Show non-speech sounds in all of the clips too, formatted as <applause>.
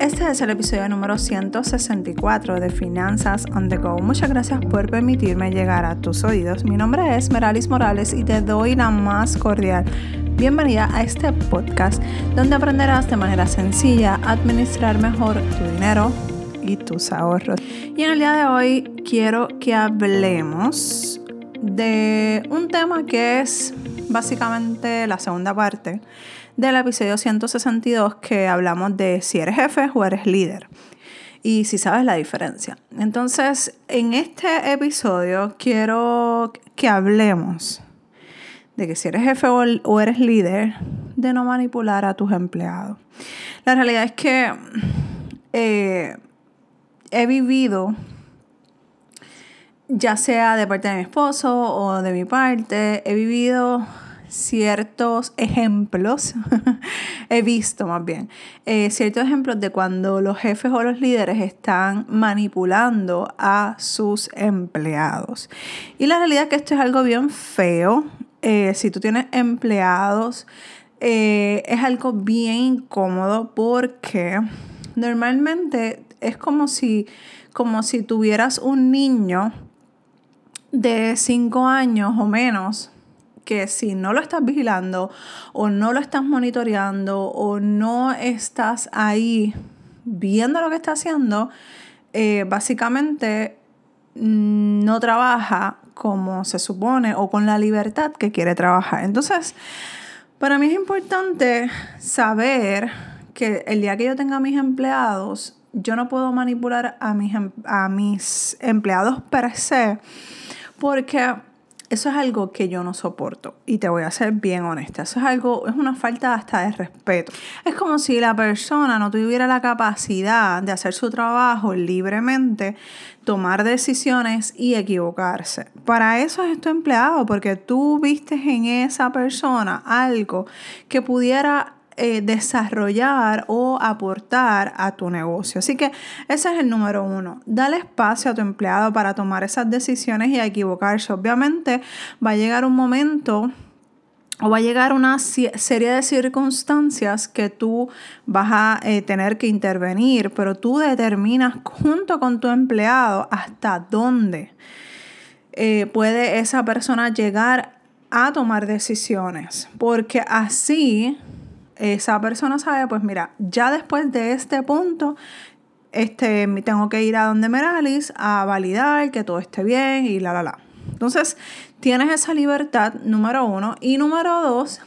Este es el episodio número 164 de Finanzas on the Go. Muchas gracias por permitirme llegar a tus oídos. Mi nombre es Meralis Morales y te doy la más cordial bienvenida a este podcast donde aprenderás de manera sencilla a administrar mejor tu dinero y tus ahorros. Y en el día de hoy quiero que hablemos de un tema que es básicamente la segunda parte del episodio 162 que hablamos de si eres jefe o eres líder y si sabes la diferencia. Entonces, en este episodio quiero que hablemos de que si eres jefe o eres líder, de no manipular a tus empleados. La realidad es que eh, he vivido, ya sea de parte de mi esposo o de mi parte, he vivido ciertos ejemplos, <laughs> he visto más bien, eh, ciertos ejemplos de cuando los jefes o los líderes están manipulando a sus empleados. Y la realidad es que esto es algo bien feo. Eh, si tú tienes empleados, eh, es algo bien incómodo porque normalmente es como si, como si tuvieras un niño de 5 años o menos que si no lo estás vigilando o no lo estás monitoreando o no estás ahí viendo lo que está haciendo, eh, básicamente mm, no trabaja como se supone o con la libertad que quiere trabajar. Entonces, para mí es importante saber que el día que yo tenga a mis empleados, yo no puedo manipular a mis, em, a mis empleados per se, porque eso es algo que yo no soporto y te voy a ser bien honesta. Eso es algo, es una falta hasta de respeto. Es como si la persona no tuviera la capacidad de hacer su trabajo libremente, tomar decisiones y equivocarse. Para eso es tu empleado, porque tú vistes en esa persona algo que pudiera eh, desarrollar o aportar a tu negocio. Así que ese es el número uno. Dale espacio a tu empleado para tomar esas decisiones y a equivocarse. Obviamente va a llegar un momento o va a llegar una serie de circunstancias que tú vas a eh, tener que intervenir, pero tú determinas junto con tu empleado hasta dónde eh, puede esa persona llegar a tomar decisiones, porque así esa persona sabe, pues mira, ya después de este punto, este, tengo que ir a donde Meralis a validar que todo esté bien y la, la, la. Entonces, tienes esa libertad, número uno. Y número dos,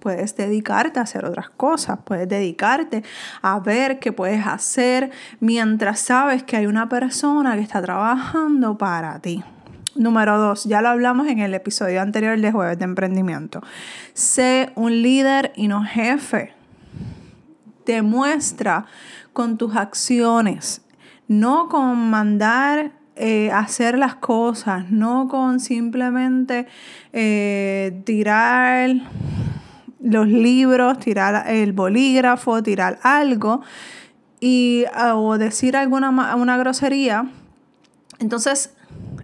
puedes dedicarte a hacer otras cosas, puedes dedicarte a ver qué puedes hacer mientras sabes que hay una persona que está trabajando para ti. Número dos, ya lo hablamos en el episodio anterior de Jueves de Emprendimiento. Sé un líder y no jefe. Demuestra con tus acciones, no con mandar eh, hacer las cosas, no con simplemente eh, tirar los libros, tirar el bolígrafo, tirar algo y, o decir alguna una grosería. Entonces,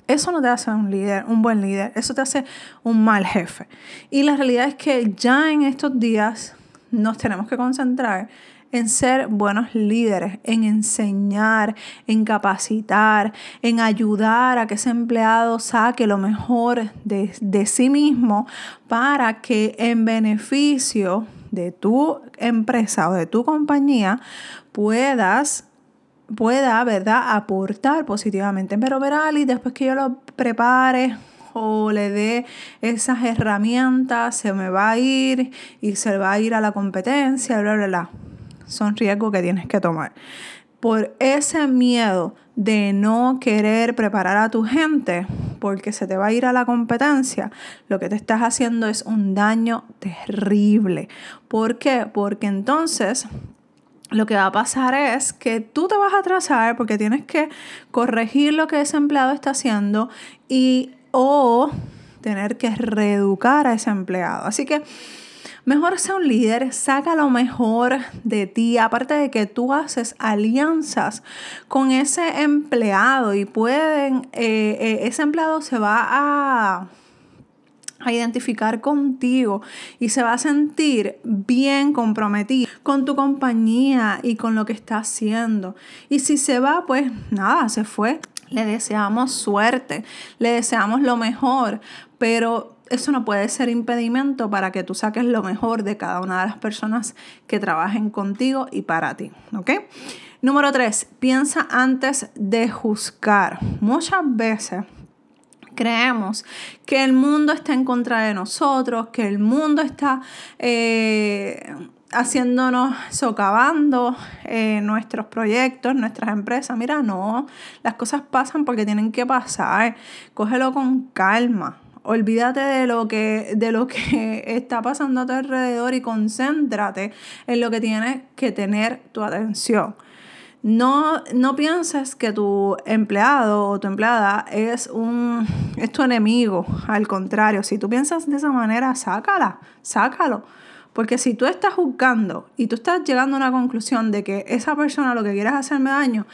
eso no te hace un líder, un buen líder, eso te hace un mal jefe. Y la realidad es que ya en estos días nos tenemos que concentrar en ser buenos líderes, en enseñar, en capacitar, en ayudar a que ese empleado saque lo mejor de, de sí mismo para que en beneficio de tu empresa o de tu compañía puedas pueda, ¿verdad?, aportar positivamente. Pero y después que yo lo prepare o le dé esas herramientas, se me va a ir y se va a ir a la competencia, bla, bla, bla. Son riesgos que tienes que tomar. Por ese miedo de no querer preparar a tu gente porque se te va a ir a la competencia, lo que te estás haciendo es un daño terrible. ¿Por qué? Porque entonces lo que va a pasar es que tú te vas a atrasar porque tienes que corregir lo que ese empleado está haciendo y o tener que reeducar a ese empleado. Así que mejor sea un líder, saca lo mejor de ti, aparte de que tú haces alianzas con ese empleado y pueden, eh, eh, ese empleado se va a a identificar contigo y se va a sentir bien comprometido con tu compañía y con lo que está haciendo. Y si se va, pues nada, se fue. Le deseamos suerte, le deseamos lo mejor, pero eso no puede ser impedimento para que tú saques lo mejor de cada una de las personas que trabajen contigo y para ti, ¿ok? Número tres, piensa antes de juzgar. Muchas veces creemos que el mundo está en contra de nosotros, que el mundo está eh, haciéndonos, socavando eh, nuestros proyectos, nuestras empresas. Mira, no, las cosas pasan porque tienen que pasar. Cógelo con calma. Olvídate de lo que, de lo que <laughs> está pasando a tu alrededor y concéntrate en lo que tienes que tener tu atención. No, no pienses que tu empleado o tu empleada es, un, es tu enemigo. Al contrario, si tú piensas de esa manera, sácala, sácalo. Porque si tú estás juzgando y tú estás llegando a una conclusión de que esa persona lo que quiere es hacerme daño,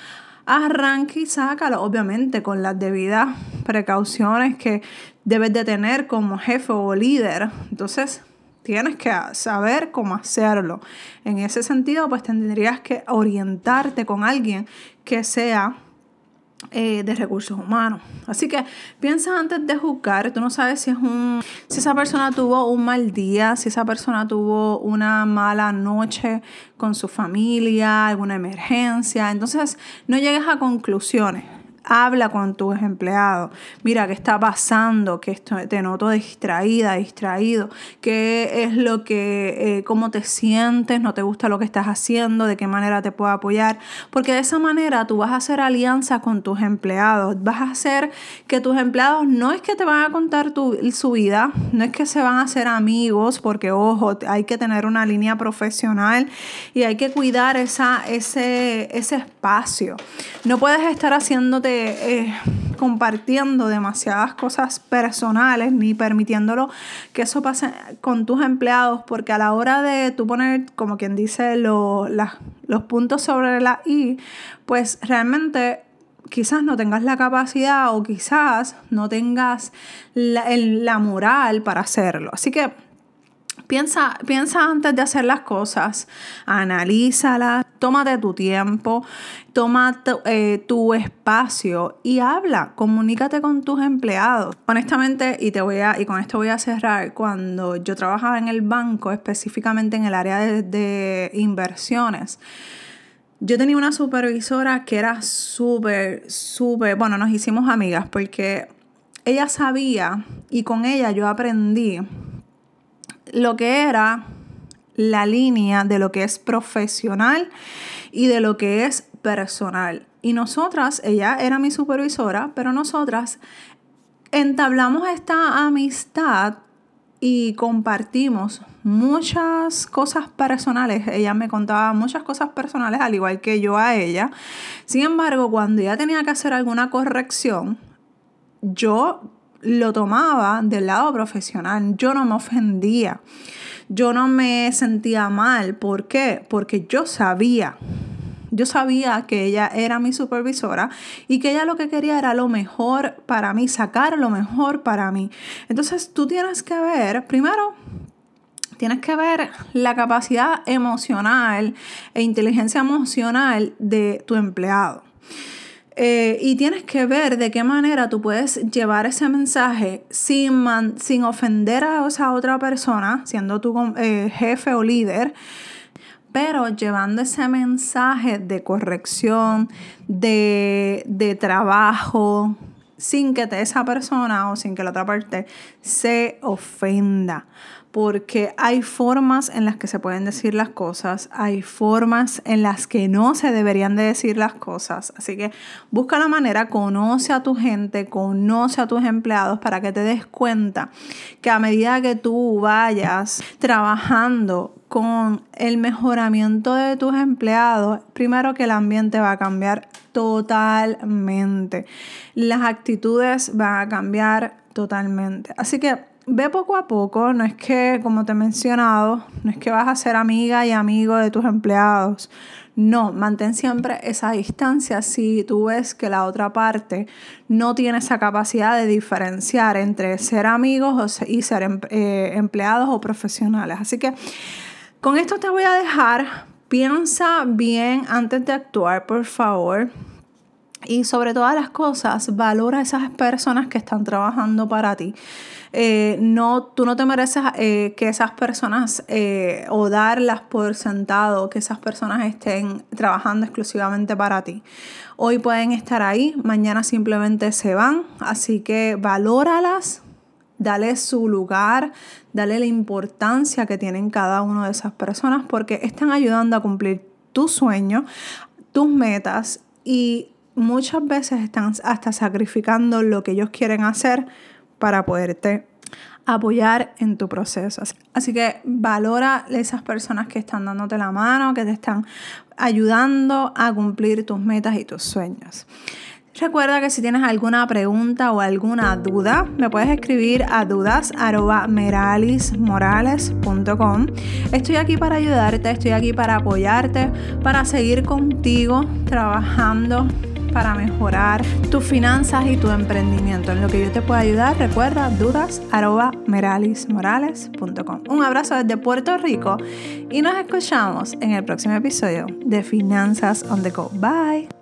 arranque y sácalo, obviamente con las debidas precauciones que debes de tener como jefe o líder. Entonces, Tienes que saber cómo hacerlo. En ese sentido, pues tendrías que orientarte con alguien que sea eh, de recursos humanos. Así que piensa antes de juzgar, tú no sabes si es un si esa persona tuvo un mal día, si esa persona tuvo una mala noche con su familia, alguna emergencia, entonces no llegues a conclusiones habla con tus empleados. Mira, ¿qué está pasando? Que te noto distraída, distraído. ¿Qué es lo que, eh, cómo te sientes? ¿No te gusta lo que estás haciendo? ¿De qué manera te puedo apoyar? Porque de esa manera tú vas a hacer alianza con tus empleados. Vas a hacer que tus empleados no es que te van a contar tu, su vida, no es que se van a hacer amigos, porque ojo, hay que tener una línea profesional y hay que cuidar esa, ese, ese espacio. No puedes estar haciéndote eh, compartiendo demasiadas cosas personales ni permitiéndolo que eso pase con tus empleados, porque a la hora de tú poner, como quien dice, los puntos sobre la I, pues realmente quizás no tengas la capacidad o quizás no tengas la, la moral para hacerlo. Así que Piensa, piensa antes de hacer las cosas, analízalas, tómate tu tiempo, toma eh, tu espacio y habla, comunícate con tus empleados. Honestamente, y, te voy a, y con esto voy a cerrar, cuando yo trabajaba en el banco, específicamente en el área de, de inversiones, yo tenía una supervisora que era súper, súper, bueno, nos hicimos amigas porque ella sabía y con ella yo aprendí lo que era la línea de lo que es profesional y de lo que es personal. Y nosotras, ella era mi supervisora, pero nosotras entablamos esta amistad y compartimos muchas cosas personales. Ella me contaba muchas cosas personales, al igual que yo a ella. Sin embargo, cuando ella tenía que hacer alguna corrección, yo lo tomaba del lado profesional. Yo no me ofendía. Yo no me sentía mal. ¿Por qué? Porque yo sabía. Yo sabía que ella era mi supervisora y que ella lo que quería era lo mejor para mí, sacar lo mejor para mí. Entonces tú tienes que ver, primero, tienes que ver la capacidad emocional e inteligencia emocional de tu empleado. Eh, y tienes que ver de qué manera tú puedes llevar ese mensaje sin, sin ofender a esa otra persona, siendo tu eh, jefe o líder, pero llevando ese mensaje de corrección, de, de trabajo, sin que esa persona o sin que la otra parte se ofenda porque hay formas en las que se pueden decir las cosas, hay formas en las que no se deberían de decir las cosas. Así que busca la manera, conoce a tu gente, conoce a tus empleados para que te des cuenta que a medida que tú vayas trabajando con el mejoramiento de tus empleados, primero que el ambiente va a cambiar totalmente. Las actitudes van a cambiar totalmente. Así que ve poco a poco, no es que, como te he mencionado, no es que vas a ser amiga y amigo de tus empleados. No, mantén siempre esa distancia si tú ves que la otra parte no tiene esa capacidad de diferenciar entre ser amigos y ser em, eh, empleados o profesionales. Así que con esto te voy a dejar Piensa bien antes de actuar, por favor. Y sobre todas las cosas, valora a esas personas que están trabajando para ti. Eh, no, tú no te mereces eh, que esas personas eh, o darlas por sentado, que esas personas estén trabajando exclusivamente para ti. Hoy pueden estar ahí, mañana simplemente se van, así que valóralas, dale su lugar, dale la importancia que tienen cada una de esas personas porque están ayudando a cumplir tu sueño, tus metas y muchas veces están hasta sacrificando lo que ellos quieren hacer para poderte apoyar en tu proceso. Así que valora esas personas que están dándote la mano, que te están ayudando a cumplir tus metas y tus sueños. Recuerda que si tienes alguna pregunta o alguna duda, me puedes escribir a dudas.meralismorales.com. Estoy aquí para ayudarte, estoy aquí para apoyarte, para seguir contigo trabajando para mejorar tus finanzas y tu emprendimiento. En lo que yo te pueda ayudar, recuerda dudas.meralismorales.com. Un abrazo desde Puerto Rico y nos escuchamos en el próximo episodio de Finanzas on the Go. Bye.